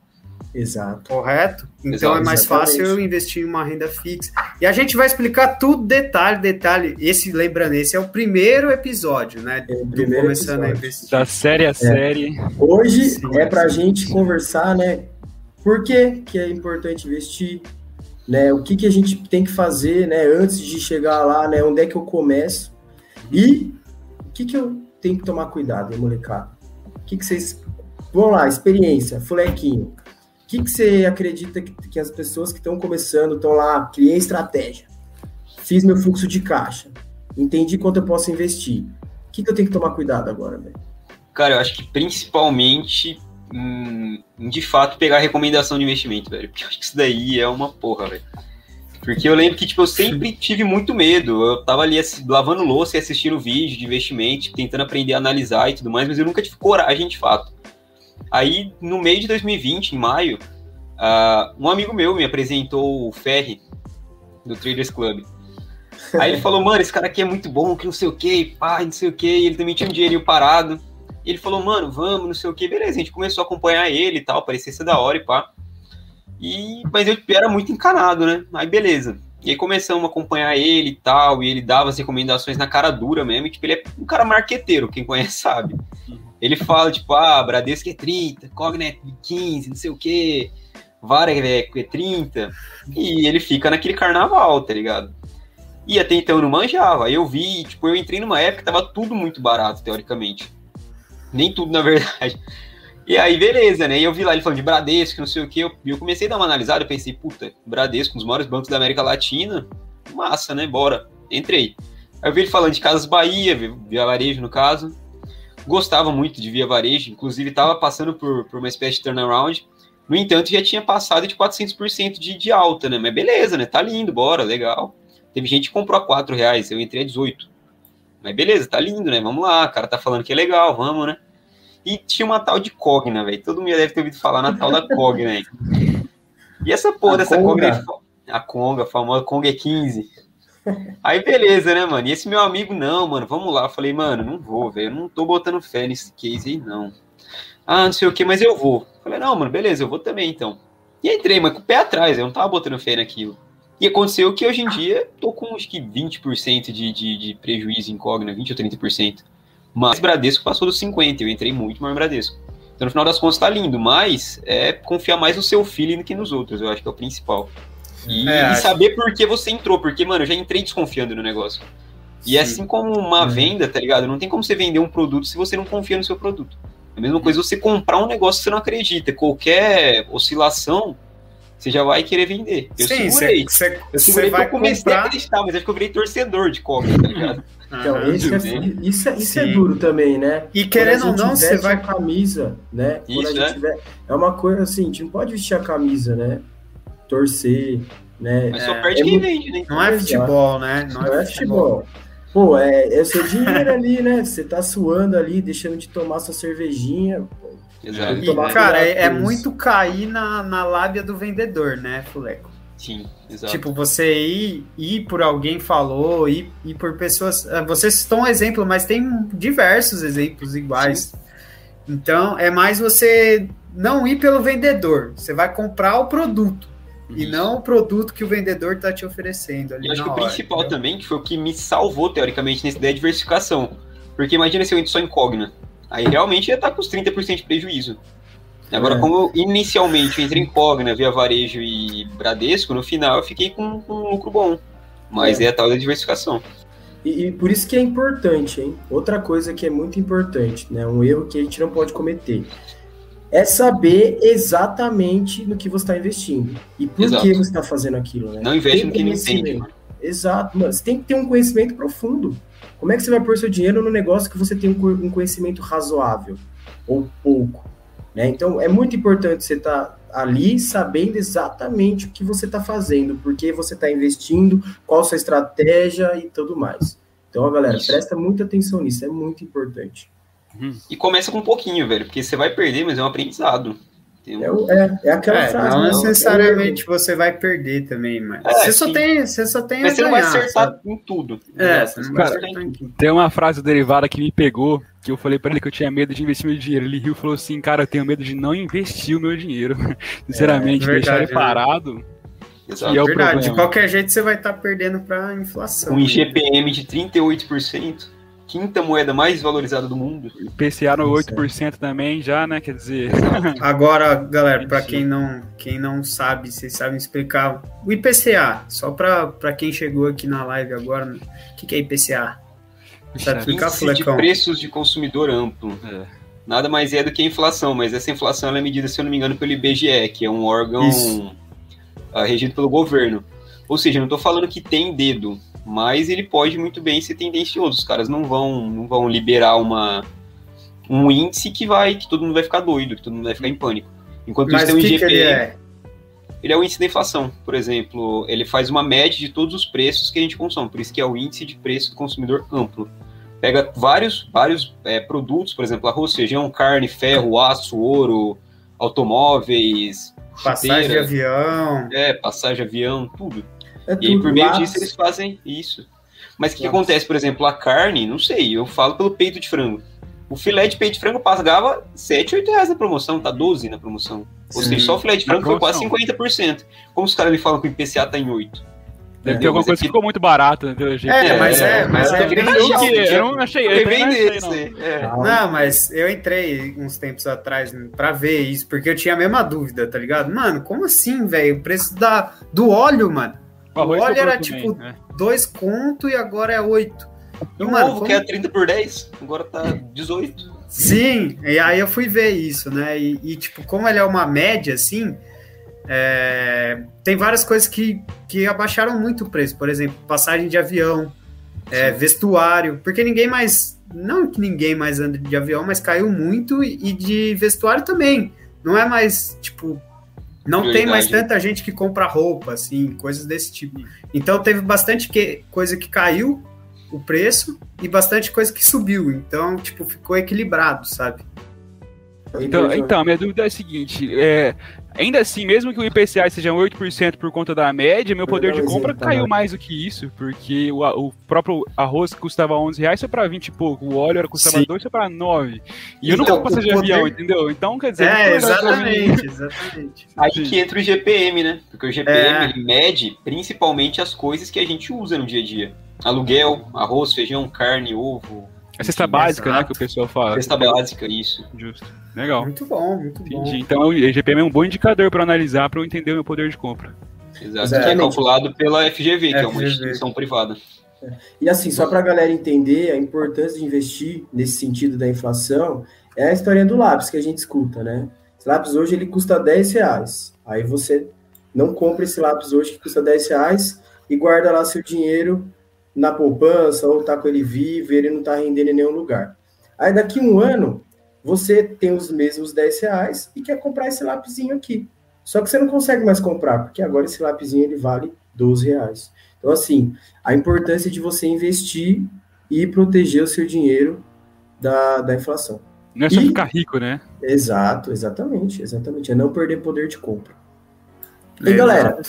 Speaker 2: Exato.
Speaker 1: Correto? Então
Speaker 3: Exato,
Speaker 1: é mais
Speaker 2: exatamente.
Speaker 1: fácil eu investir em uma renda fixa. E a gente vai explicar tudo detalhe, detalhe. Esse, lembrando, esse é o primeiro episódio, né?
Speaker 2: É o
Speaker 1: do
Speaker 2: primeiro
Speaker 1: começando a
Speaker 2: episódio.
Speaker 1: investir.
Speaker 4: Da série a série.
Speaker 2: Hoje
Speaker 1: Sim,
Speaker 2: é pra
Speaker 1: sim.
Speaker 2: gente conversar, né? Por que, que é importante investir? Né? O que, que a gente tem que fazer, né? Antes de chegar lá, né? Onde é que eu começo? E o que, que eu tenho que tomar cuidado, hein, molecada? O que, que vocês. Vamos lá, experiência, fulequinho. Que, que você acredita que, que as pessoas que estão começando estão lá, criei estratégia, fiz meu fluxo de caixa, entendi quanto eu posso investir. O que, que eu tenho que tomar cuidado agora, velho?
Speaker 3: Cara, eu acho que principalmente, hum, de fato, pegar recomendação de investimento, velho. Porque eu acho que isso daí é uma porra, velho. Porque eu lembro que, tipo, eu sempre tive muito medo. Eu tava ali lavando louça e assistindo vídeo de investimento, tentando aprender a analisar e tudo mais, mas eu nunca tive coragem, de fato. Aí, no meio de 2020, em maio, ah, um amigo meu me apresentou o Ferri, do Traders Club. Aí ele falou, mano, esse cara aqui é muito bom, que não sei o que, pá, não sei o que, ele também tinha um dinheirinho parado. E ele falou, mano, vamos, não sei o que, beleza, a gente começou a acompanhar ele e tal, parecia ser da hora e pá. E, mas eu era muito encanado, né? Aí beleza. E aí começamos a acompanhar ele e tal, e ele dava as recomendações na cara dura mesmo, e, tipo, ele é um cara marqueteiro, quem conhece sabe. Ele fala, tipo, ah, Bradesco é 30, Cognet é 15, não sei o que, Vara é é 30, e ele fica naquele carnaval, tá ligado? E até então eu não manjava. Aí eu vi, tipo, eu entrei numa época que tava tudo muito barato, teoricamente. Nem tudo, na verdade. E aí, beleza, né? E eu vi lá ele falando de Bradesco, não sei o quê. Eu, eu comecei a dar uma analisada, eu pensei, puta, Bradesco, um dos maiores bancos da América Latina, massa, né? Bora. Entrei. Aí eu vi ele falando de Casas Bahia, Via Varejo, no caso. Gostava muito de Via Varejo, inclusive tava passando por, por uma espécie de turnaround. No entanto, já tinha passado de 400% de, de alta, né? Mas beleza, né? Tá lindo, bora, legal. Teve gente que comprou a 4 reais, eu entrei a 18. Mas beleza, tá lindo, né? Vamos lá, o cara tá falando que é legal, vamos, né? E tinha uma tal de Cogna, velho. Todo mundo já deve ter ouvido falar na tal da Cogna aí. E essa porra a dessa Conga. Cogna, a Conga, a famosa Conga é 15. Aí beleza, né, mano? E esse meu amigo, não, mano, vamos lá. Eu falei, mano, não vou, velho. Não tô botando fé nesse case aí, não. Ah, não sei o que, mas eu vou. Eu falei, não, mano, beleza, eu vou também, então. E entrei, mas com o pé atrás, eu não tava botando fé naquilo. E aconteceu que hoje em dia tô com acho que 20% de, de, de prejuízo Cogna, 20 ou 30%. Mas Bradesco passou dos 50%, eu entrei muito mais no Bradesco. Então, no final das contas, tá lindo, mas é confiar mais no seu feeling do que nos outros, eu acho que é o principal. E, é, e saber por que você entrou, porque, mano, eu já entrei desconfiando no negócio. E Sim. assim como uma uhum. venda, tá ligado? Não tem como você vender um produto se você não confia no seu produto. É a mesma coisa você comprar um negócio que você não acredita. Qualquer oscilação, você já vai querer vender. Eu Sim, segurei. Cê, cê, eu segurei porque eu comecei comprar... a acreditar, mas acho que eu virei torcedor de coca, tá ligado? (laughs)
Speaker 2: Então, isso, é, isso, é, isso é duro também, né?
Speaker 1: E querendo ou não, você vai.
Speaker 2: camisa, né? Isso, Quando a gente é? tiver... é uma coisa assim, a gente não pode vestir a camisa, né? Torcer, né?
Speaker 3: Mas só é, perde é quem vende, né?
Speaker 1: Não é futebol, né?
Speaker 2: Não, não é, futebol. futebol. Pô, é, é seu dinheiro ali, né? Você tá suando ali, deixando de tomar sua cervejinha.
Speaker 1: Exato. E, cara, é, é, muito cair na, na lábia do vendedor, né, Fuleco?
Speaker 3: Sim, exato.
Speaker 1: Tipo, você ir, ir por alguém falou, ir, ir por pessoas. Ah, você citou um exemplo, mas tem diversos exemplos iguais. Sim. Então, é mais você não ir pelo vendedor. Você vai comprar o produto. Isso. E não o produto que o vendedor está te oferecendo. Ali
Speaker 3: eu acho que o principal entendeu? também, que foi o que me salvou, teoricamente, nessa ideia de diversificação. Porque imagina se eu entro só incógnito. Aí realmente ia estar tá com os 30% de prejuízo. Agora, é. como eu, inicialmente eu entrei em Cogna, via Varejo e Bradesco, no final eu fiquei com, com um lucro bom. Mas é. é a tal da diversificação.
Speaker 2: E, e, por isso que é importante, hein? Outra coisa que é muito importante, né? Um erro que a gente não pode cometer. É saber exatamente no que você está investindo. E por Exato. que você está fazendo aquilo, né?
Speaker 3: Não investe no que não entende.
Speaker 2: Exato, mano. Você tem que ter um conhecimento profundo. Como é que você vai pôr seu dinheiro no negócio que você tem um conhecimento razoável ou pouco? Né? Então, é muito importante você estar tá ali sabendo exatamente o que você está fazendo, por que você está investindo, qual a sua estratégia e tudo mais. Então, galera, Isso. presta muita atenção nisso, é muito importante.
Speaker 3: E começa com um pouquinho, velho, porque você vai perder, mas é um aprendizado.
Speaker 2: Um... É, é, é, aquela é, frase.
Speaker 1: Não né? necessariamente é você vai perder também, mas é, você, só tem, você só tem.
Speaker 3: Mas você ganhar, não vai acertar sabe? em tudo.
Speaker 4: É, você não vai Cara, acertar em tudo. Tem uma frase derivada que me pegou, que eu falei para ele que eu tinha medo de investir meu dinheiro. Ele riu e falou assim: Cara, eu tenho medo de não investir o meu dinheiro. (laughs) Sinceramente, é, verdade, deixar ele né? parado.
Speaker 1: Exato. É verdade, de qualquer jeito você vai estar tá perdendo para inflação.
Speaker 3: Um IGPM de 38% quinta moeda mais valorizada do mundo.
Speaker 4: PCA no 8% também já, né? Quer dizer. (laughs)
Speaker 1: Agora, galera, para quem não, quem não sabe, vocês sabem explicar o IPCA, só para quem chegou aqui na live agora, o que, que é IPCA?
Speaker 3: Sabe explicar, de preços de consumidor amplo. É. Nada mais é do que a inflação, mas essa inflação é medida, se eu não me engano, pelo IBGE, que é um órgão uh, regido pelo governo. Ou seja, não estou falando que tem dedo, mas ele pode muito bem ser tendencioso. Os caras não vão, não vão liberar uma, um índice que vai, que todo mundo vai ficar doido, que todo mundo vai ficar em pânico. Enquanto
Speaker 1: mas isso tem um IGPM. ele é?
Speaker 3: Ele é o índice da inflação, por exemplo. Ele faz uma média de todos os preços que a gente consome, por isso que é o índice de preço do consumidor amplo. Pega vários, vários é, produtos, por exemplo, arroz, feijão, carne, ferro, aço, ouro, automóveis,
Speaker 1: passagem de avião.
Speaker 3: É, passagem de avião, tudo é e aí, por meio disso, eles fazem isso. Mas o que, que, acontece, por exemplo, a carne, não sei, eu falo pelo peito de frango. O filé de peito de frango pagava 7, 8 reais na promoção, tá 12 na promoção. Ou Sim. seja, só o filé de frango foi quase 50%. Como os caras me falam que o IPCA tá em 8?
Speaker 4: Deve ter alguma coisa que ficou muito barata, né.
Speaker 1: É, mas é, é mas é, é bem
Speaker 4: eu, eu não achei, eu
Speaker 3: não achei, não.
Speaker 1: É. não, mas eu entrei uns tempos atrás pra ver isso, porque eu tinha a mesma dúvida, tá ligado? Mano, como assim, velho? O preço da, do óleo, mano. O, óleo era tipo né? dois conto e agora é oito.
Speaker 3: E o mano, ovo como... que é 30 por 10, agora tá 18.
Speaker 1: Sim, e aí eu fui ver isso, né? E, e tipo, como ele é uma média, assim, é... tem várias coisas que, que abaixaram muito o preço. Por exemplo, passagem de avião, é, vestuário, porque ninguém mais. Não que ninguém mais anda de avião, mas caiu muito e de vestuário também. Não é mais, tipo, Não tem mais tanta gente que compra roupa, assim, coisas desse tipo. Então teve bastante que, coisa que caiu o preço e bastante coisa que subiu. Então, tipo, ficou equilibrado, sabe?
Speaker 4: Então, então, minha dúvida é a seguinte: é, ainda assim, mesmo que o IPCA seja 8% por conta da média, meu poder de compra caiu mais do que isso, porque o, o próprio arroz que custava 11 reais foi para 20 e pouco, o óleo era custava Sim. 2 foi para 9. E eu então, não vou passar de poder... avião, entendeu? Então, quer dizer.
Speaker 1: É, exatamente, (laughs) exatamente.
Speaker 3: Aí que entra o GPM, né? Porque o GPM é. ele mede principalmente as coisas que a gente usa no dia a dia: aluguel, arroz, feijão, carne, ovo.
Speaker 4: A cesta básica, né, que o pessoal fala.
Speaker 3: Cesta básica, isso.
Speaker 4: Justo. Legal.
Speaker 1: Muito bom, muito Entendi. bom.
Speaker 4: Então o GPM é um bom indicador para analisar, para eu entender o meu poder de compra.
Speaker 3: Exato. Que é calculado pela FGV, que é uma instituição privada.
Speaker 2: É. E assim, só para a galera entender a importância de investir nesse sentido da inflação, é a história do lápis que a gente escuta, né? Esse lápis hoje ele custa 10 reais. Aí você não compra esse lápis hoje que custa 10 reais e guarda lá seu dinheiro na poupança ou tá com ele vivo e ele não tá rendendo em nenhum lugar. Aí daqui um ano, você tem os mesmos 10 reais e quer comprar esse lapisinho aqui. Só que você não consegue mais comprar, porque agora esse lapisinho ele vale 12 reais. Então, assim, a importância de você investir e proteger o seu dinheiro da, da inflação.
Speaker 4: Não é só e, ficar rico, né?
Speaker 2: Exato, exatamente, exatamente. É não perder poder de compra. E é, galera,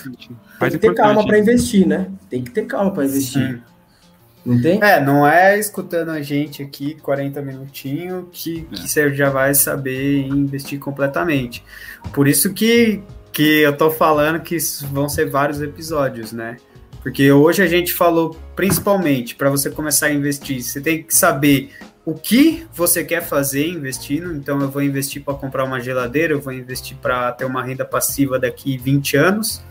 Speaker 2: tem que ter calma para investir, né? Tem que ter calma para investir. Sim.
Speaker 1: Não tem? É, não é escutando a gente aqui 40 minutinhos que, que é. você já vai saber investir completamente. Por isso que, que eu tô falando que vão ser vários episódios, né? Porque hoje a gente falou principalmente para você começar a investir, você tem que saber o que você quer fazer investindo. Então, eu vou investir para comprar uma geladeira, eu vou investir para ter uma renda passiva daqui 20 anos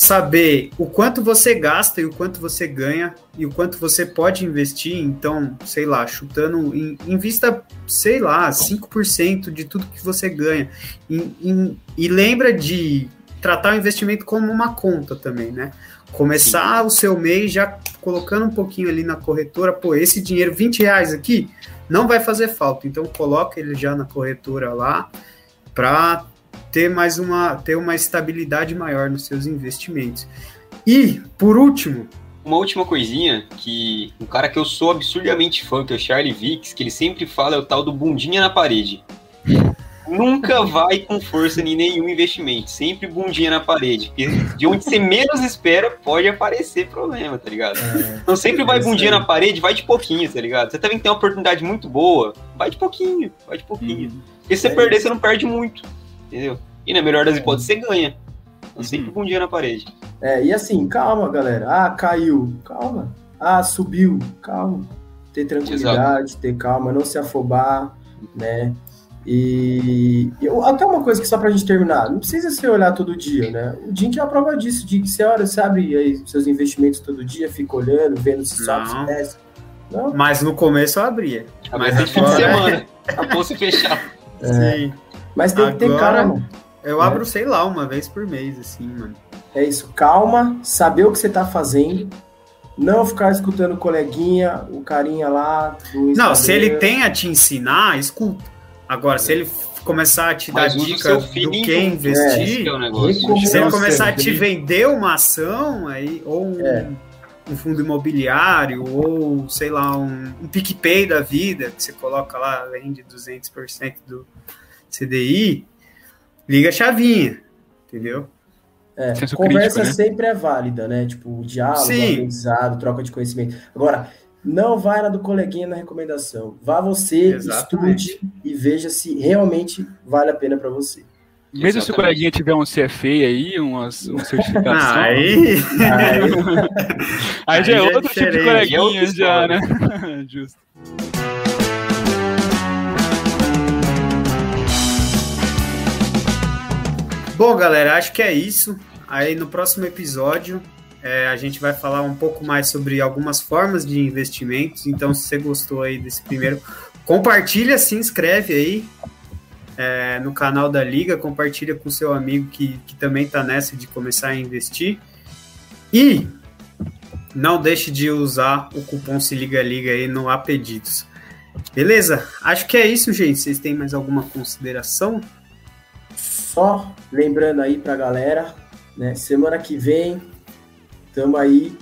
Speaker 1: saber o quanto você gasta e o quanto você ganha e o quanto você pode investir. Então, sei lá, chutando, em, invista, sei lá, 5% de tudo que você ganha. Em, em, e lembra de tratar o investimento como uma conta também, né? Começar Sim. o seu mês já colocando um pouquinho ali na corretora, pô, esse dinheiro, 20 reais aqui, não vai fazer falta. Então, coloca ele já na corretora lá para ter mais uma ter uma estabilidade maior nos seus investimentos. E, por último,
Speaker 3: uma última coisinha que um cara que eu sou absurdamente fã, que é o Charlie Vicks, que ele sempre fala é o tal do bundinha na parede. Nunca (laughs) vai com força em nenhum investimento, sempre bundinha na parede. Porque de onde você menos espera, pode aparecer problema, tá ligado? É, então sempre vai bundinha na parede, vai de pouquinho, tá ligado? Você também tem uma oportunidade muito boa, vai de pouquinho, vai de pouquinho. Uhum. Porque se você é perder, isso. você não perde muito entendeu? E na melhor das hipóteses, você ganha. Então, sempre com um dia na parede.
Speaker 2: É, e assim, calma, galera. Ah, caiu. Calma. Ah, subiu. Calma. Ter tranquilidade, Exato. ter calma, não se afobar, né? E eu, até uma coisa que só pra gente terminar, não precisa se olhar todo dia, né? O Dink é a prova disso, de que você olha, você abre aí seus investimentos todo dia, fica olhando, vendo se sobe, se desce.
Speaker 1: Não? Mas no começo eu abria.
Speaker 3: Mas no fim de semana, a bolsa fechar.
Speaker 2: É. (laughs) Sim. Mas tem Agora, que ter calma.
Speaker 1: Eu né? abro, sei lá, uma vez por mês, assim, mano.
Speaker 2: É isso, calma, saber o que você tá fazendo, não ficar escutando o coleguinha, o carinha lá
Speaker 1: Não, se ele tem a te ensinar, escuta. Agora, se ele começar a te dar dica do que investir, é, é se ele começar a te vender uma ação, aí, ou um, é. um fundo imobiliário, ou, sei lá, um, um PicPay da vida, que você coloca lá, além de 200% do, CDI, liga a chavinha, entendeu?
Speaker 2: É, conversa crítico, né? sempre é válida, né? Tipo, diálogo, Sim. aprendizado, troca de conhecimento. Agora, não vai na do coleguinha na recomendação. Vá você, Exatamente. estude e veja se realmente vale a pena para você.
Speaker 4: Mesmo Exatamente. se o coleguinha tiver um CFA aí, umas, uma certificação.
Speaker 1: aí...
Speaker 4: aí... (laughs) aí já é, é outro tipo de coleguinha, já, né? (laughs) Justo.
Speaker 1: Bom, galera, acho que é isso. Aí no próximo episódio é, a gente vai falar um pouco mais sobre algumas formas de investimentos. Então, se você gostou aí desse primeiro, compartilha, se inscreve aí é, no canal da Liga, compartilha com seu amigo que, que também está nessa de começar a investir. E não deixe de usar o cupom Se Liga Liga aí no A Pedidos. Beleza? Acho que é isso, gente. Vocês têm mais alguma consideração?
Speaker 2: Só lembrando aí pra galera, né? Semana que vem, tamo aí,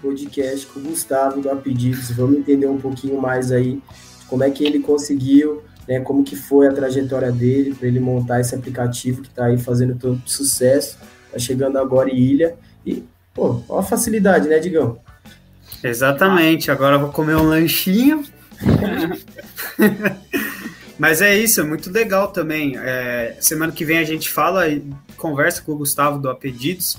Speaker 2: podcast com o Gustavo do Apedidos. Vamos entender um pouquinho mais aí como é que ele conseguiu, né? Como que foi a trajetória dele para ele montar esse aplicativo que está aí fazendo tanto sucesso. Tá chegando agora em Ilha. E, pô, ó a facilidade, né, Digão?
Speaker 1: Exatamente. Agora eu vou comer um lanchinho. (laughs) Mas é isso, é muito legal também. É, semana que vem a gente fala e conversa com o Gustavo do Apedidos,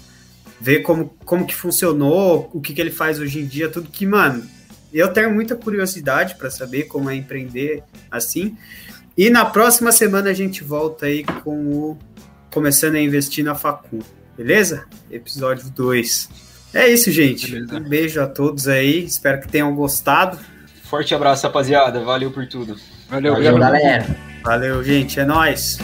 Speaker 1: ver como, como que funcionou, o que, que ele faz hoje em dia, tudo que, mano, eu tenho muita curiosidade para saber como é empreender assim. E na próxima semana a gente volta aí com o Começando a Investir na Facu, beleza? Episódio 2. É isso, gente. Beleza. Um beijo a todos aí, espero que tenham gostado.
Speaker 3: Forte abraço, rapaziada. Valeu por tudo.
Speaker 2: Valeu, Valeu galera.
Speaker 1: Valeu, gente. É nóis.